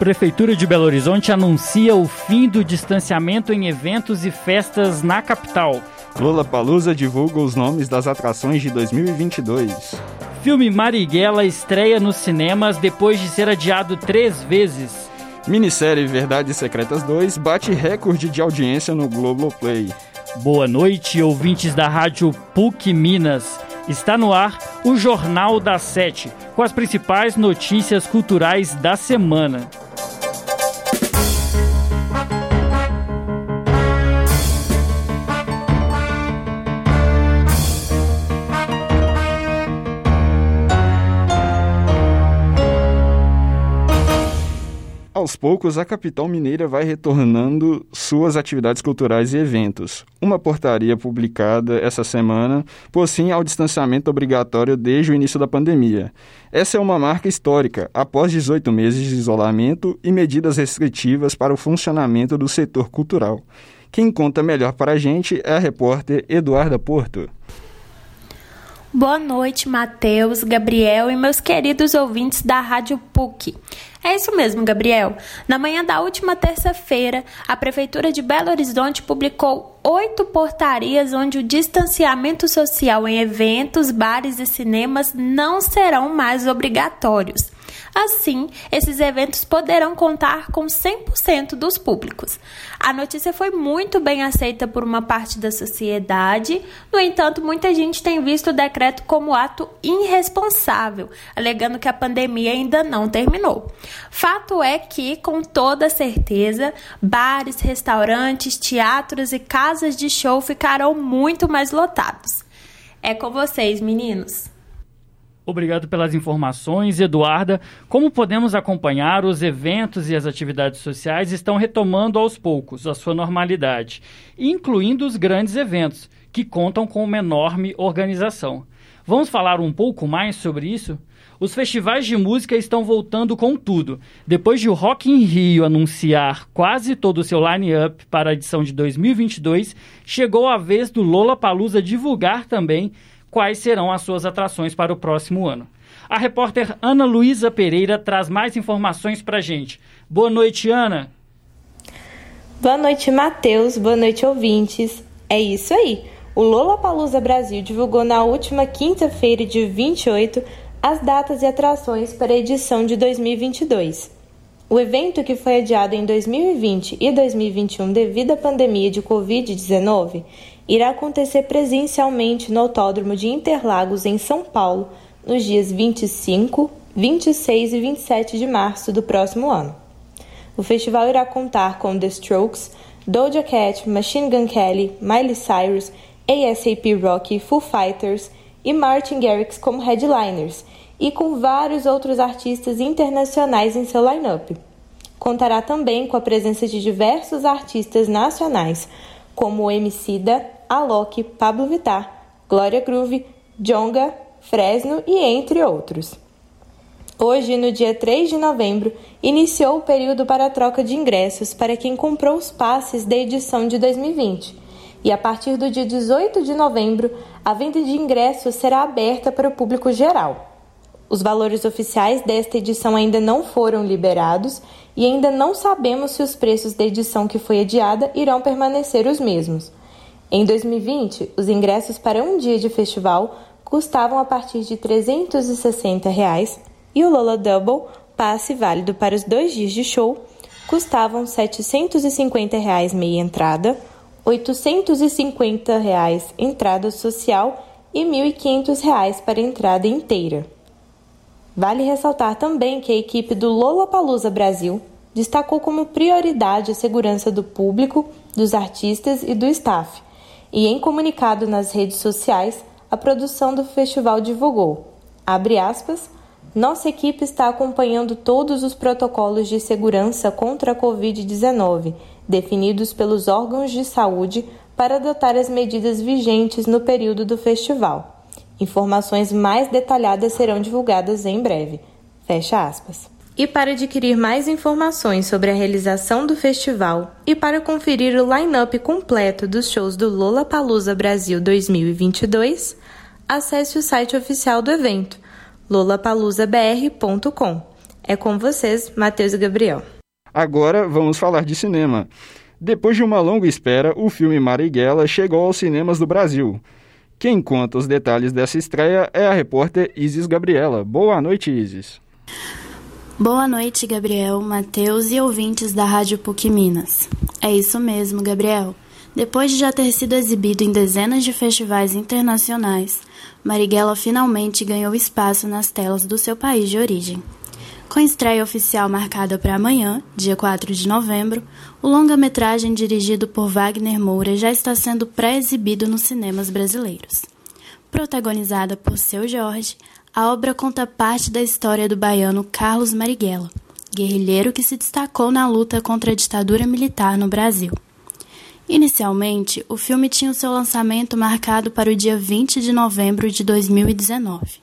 Prefeitura de Belo Horizonte anuncia o fim do distanciamento em eventos e festas na capital. Lula Palusa divulga os nomes das atrações de 2022. Filme Marighella estreia nos cinemas depois de ser adiado três vezes. Minissérie Verdades Secretas 2 bate recorde de audiência no Globoplay. Boa noite, ouvintes da Rádio PUC Minas. Está no ar o Jornal da Sete, com as principais notícias culturais da semana. Aos poucos, a capital mineira vai retornando suas atividades culturais e eventos. Uma portaria publicada essa semana pôs sim ao distanciamento obrigatório desde o início da pandemia. Essa é uma marca histórica, após 18 meses de isolamento e medidas restritivas para o funcionamento do setor cultural. Quem conta melhor para a gente é a repórter Eduarda Porto. Boa noite, Matheus, Gabriel e meus queridos ouvintes da Rádio PUC. É isso mesmo, Gabriel. Na manhã da última terça-feira, a Prefeitura de Belo Horizonte publicou oito portarias onde o distanciamento social em eventos, bares e cinemas não serão mais obrigatórios. Assim, esses eventos poderão contar com 100% dos públicos. A notícia foi muito bem aceita por uma parte da sociedade, no entanto, muita gente tem visto o decreto como ato irresponsável, alegando que a pandemia ainda não terminou. Fato é que, com toda certeza, bares, restaurantes, teatros e casas de show ficarão muito mais lotados. É com vocês, meninos. Obrigado pelas informações, Eduarda. Como podemos acompanhar, os eventos e as atividades sociais estão retomando aos poucos a sua normalidade, incluindo os grandes eventos, que contam com uma enorme organização. Vamos falar um pouco mais sobre isso? Os festivais de música estão voltando com tudo. Depois de o Rock in Rio anunciar quase todo o seu line-up para a edição de 2022, chegou a vez do Lola Palusa divulgar também quais serão as suas atrações para o próximo ano. A repórter Ana Luísa Pereira traz mais informações para a gente. Boa noite, Ana. Boa noite, Matheus. Boa noite, ouvintes. É isso aí. O Lola Palusa Brasil divulgou na última quinta-feira, de 28, as datas e atrações para a edição de 2022. O evento, que foi adiado em 2020 e 2021 devido à pandemia de Covid-19, irá acontecer presencialmente no Autódromo de Interlagos, em São Paulo, nos dias 25, 26 e 27 de março do próximo ano. O festival irá contar com The Strokes, Doja Cat, Machine Gun Kelly, Miley Cyrus, ASAP Rocky, Foo Fighters e Martin Garrix como headliners, e com vários outros artistas internacionais em seu line-up. Contará também com a presença de diversos artistas nacionais, como o Emicida, Alok, Pablo Vittar, Glória Groove, Jonga, Fresno e entre outros. Hoje, no dia 3 de novembro, iniciou o período para a troca de ingressos para quem comprou os passes da edição de 2020. E a partir do dia 18 de novembro, a venda de ingressos será aberta para o público geral. Os valores oficiais desta edição ainda não foram liberados e ainda não sabemos se os preços da edição que foi adiada irão permanecer os mesmos. Em 2020, os ingressos para um dia de festival custavam a partir de 360 reais, e o Lola Double, passe válido para os dois dias de show, custavam 750 reais meia entrada, 850 reais entrada social e 1.500 reais para entrada inteira. Vale ressaltar também que a equipe do Lola Palusa Brasil destacou como prioridade a segurança do público, dos artistas e do staff e em comunicado nas redes sociais, a produção do festival divulgou, abre aspas, nossa equipe está acompanhando todos os protocolos de segurança contra a Covid-19, definidos pelos órgãos de saúde para adotar as medidas vigentes no período do festival. Informações mais detalhadas serão divulgadas em breve. Fecha aspas. E para adquirir mais informações sobre a realização do festival e para conferir o line-up completo dos shows do Lola Palusa Brasil 2022, acesse o site oficial do evento, lolapaluzabr.com. É com vocês, Matheus e Gabriel. Agora vamos falar de cinema. Depois de uma longa espera, o filme Marighella chegou aos cinemas do Brasil. Quem conta os detalhes dessa estreia é a repórter Isis Gabriela. Boa noite, Isis. Boa noite, Gabriel, Matheus e ouvintes da Rádio PUC Minas. É isso mesmo, Gabriel. Depois de já ter sido exibido em dezenas de festivais internacionais, Marighella finalmente ganhou espaço nas telas do seu país de origem. Com estreia oficial marcada para amanhã, dia 4 de novembro, o longa-metragem dirigido por Wagner Moura já está sendo pré-exibido nos cinemas brasileiros. Protagonizada por seu Jorge, a obra conta parte da história do baiano Carlos Marighella, guerrilheiro que se destacou na luta contra a ditadura militar no Brasil. Inicialmente, o filme tinha o seu lançamento marcado para o dia 20 de novembro de 2019,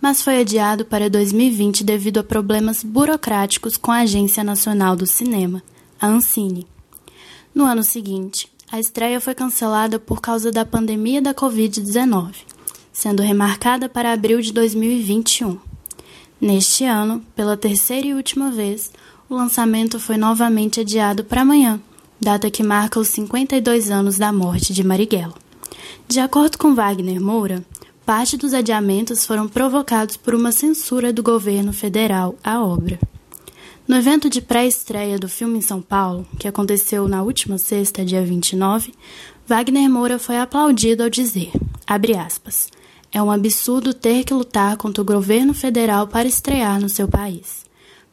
mas foi adiado para 2020 devido a problemas burocráticos com a Agência Nacional do Cinema, a Ancine. No ano seguinte, a estreia foi cancelada por causa da pandemia da Covid-19 sendo remarcada para abril de 2021. Neste ano, pela terceira e última vez, o lançamento foi novamente adiado para amanhã, data que marca os 52 anos da morte de Marighella. De acordo com Wagner Moura, parte dos adiamentos foram provocados por uma censura do governo federal à obra. No evento de pré-estreia do filme em São Paulo, que aconteceu na última sexta, dia 29, Wagner Moura foi aplaudido ao dizer, aspas, é um absurdo ter que lutar contra o governo federal para estrear no seu país.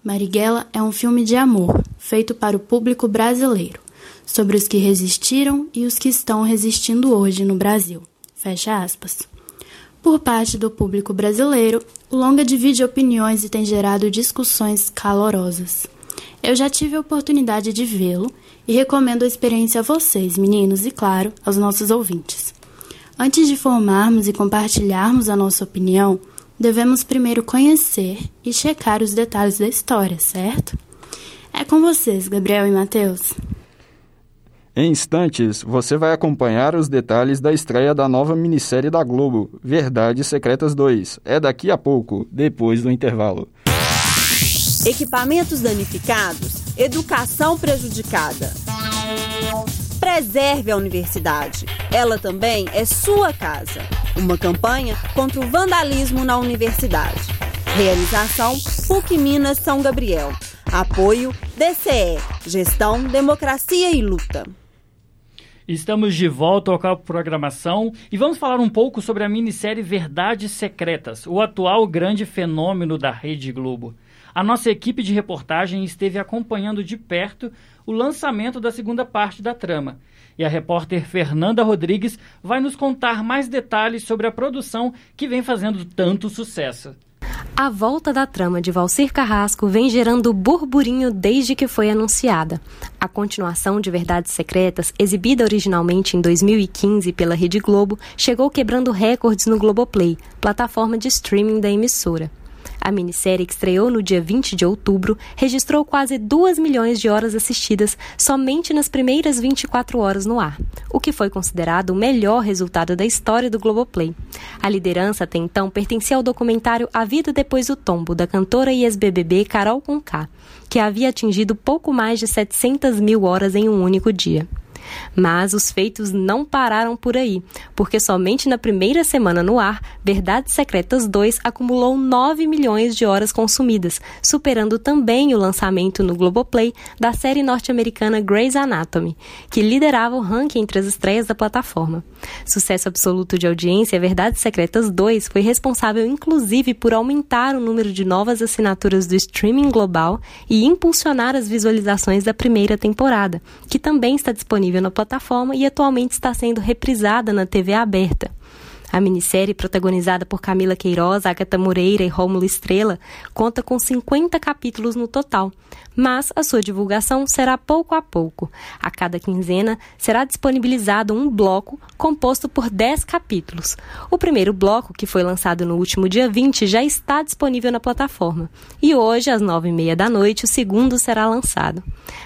Marighella é um filme de amor, feito para o público brasileiro, sobre os que resistiram e os que estão resistindo hoje no Brasil. Fecha aspas. Por parte do público brasileiro, o longa divide opiniões e tem gerado discussões calorosas. Eu já tive a oportunidade de vê-lo e recomendo a experiência a vocês, meninos, e claro, aos nossos ouvintes. Antes de formarmos e compartilharmos a nossa opinião, devemos primeiro conhecer e checar os detalhes da história, certo? É com vocês, Gabriel e Matheus. Em instantes, você vai acompanhar os detalhes da estreia da nova minissérie da Globo, Verdades Secretas 2. É daqui a pouco, depois do intervalo. Equipamentos danificados, educação prejudicada. Preserve a universidade. Ela também é sua casa. Uma campanha contra o vandalismo na universidade. Realização PUC Minas São Gabriel. Apoio DCE, Gestão, Democracia e Luta. Estamos de volta ao Campo Programação e vamos falar um pouco sobre a minissérie Verdades Secretas, o atual grande fenômeno da Rede Globo. A nossa equipe de reportagem esteve acompanhando de perto o lançamento da segunda parte da trama. E a repórter Fernanda Rodrigues vai nos contar mais detalhes sobre a produção que vem fazendo tanto sucesso. A volta da trama de Valcir Carrasco vem gerando burburinho desde que foi anunciada. A continuação de Verdades Secretas, exibida originalmente em 2015 pela Rede Globo, chegou quebrando recordes no Globoplay, plataforma de streaming da emissora. A minissérie, que estreou no dia 20 de outubro, registrou quase 2 milhões de horas assistidas somente nas primeiras 24 horas no ar, o que foi considerado o melhor resultado da história do Globoplay. A liderança até então pertencia ao documentário A Vida Depois do Tombo, da cantora e ex-BBB Carol Conká, que havia atingido pouco mais de 700 mil horas em um único dia. Mas os feitos não pararam por aí, porque somente na primeira semana no ar, Verdades Secretas 2 acumulou 9 milhões de horas consumidas, superando também o lançamento no Globoplay da série norte-americana Grey's Anatomy, que liderava o ranking entre as estreias da plataforma. Sucesso absoluto de audiência, Verdades Secretas 2 foi responsável inclusive por aumentar o número de novas assinaturas do streaming global e impulsionar as visualizações da primeira temporada, que também está disponível na plataforma e atualmente está sendo reprisada na TV aberta. A minissérie, protagonizada por Camila Queiroz, Agatha Moreira e Rômulo Estrela, conta com 50 capítulos no total, mas a sua divulgação será pouco a pouco. A cada quinzena será disponibilizado um bloco composto por 10 capítulos. O primeiro bloco, que foi lançado no último dia 20, já está disponível na plataforma. E hoje, às 9h30 da noite, o segundo será lançado.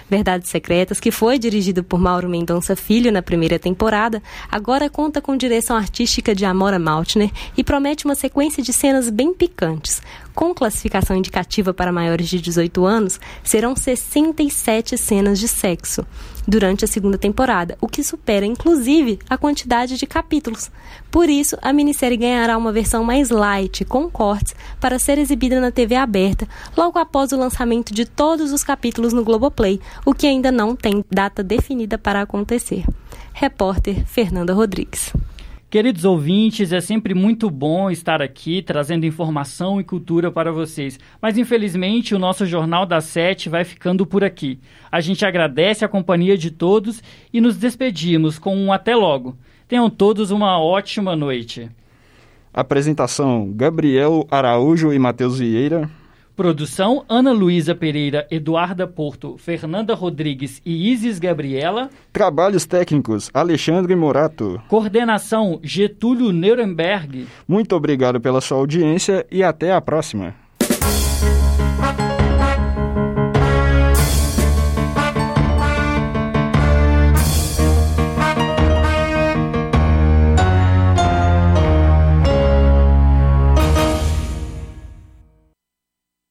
Verdades Secretas, que foi dirigido por Mauro Mendonça Filho na primeira temporada, agora conta com direção artística de Amora Maltner e promete uma sequência de cenas bem picantes. Com classificação indicativa para maiores de 18 anos, serão 67 cenas de sexo durante a segunda temporada, o que supera inclusive a quantidade de capítulos. Por isso, a minissérie ganhará uma versão mais light, com cortes, para ser exibida na TV aberta logo após o lançamento de todos os capítulos no Globoplay, o que ainda não tem data definida para acontecer. Repórter Fernanda Rodrigues. Queridos ouvintes, é sempre muito bom estar aqui trazendo informação e cultura para vocês. Mas infelizmente o nosso Jornal da Sete vai ficando por aqui. A gente agradece a companhia de todos e nos despedimos com um até logo. Tenham todos uma ótima noite. Apresentação: Gabriel Araújo e Matheus Vieira. Produção: Ana Luísa Pereira, Eduarda Porto, Fernanda Rodrigues e Isis Gabriela. Trabalhos técnicos: Alexandre Morato. Coordenação: Getúlio Nuremberg. Muito obrigado pela sua audiência e até a próxima.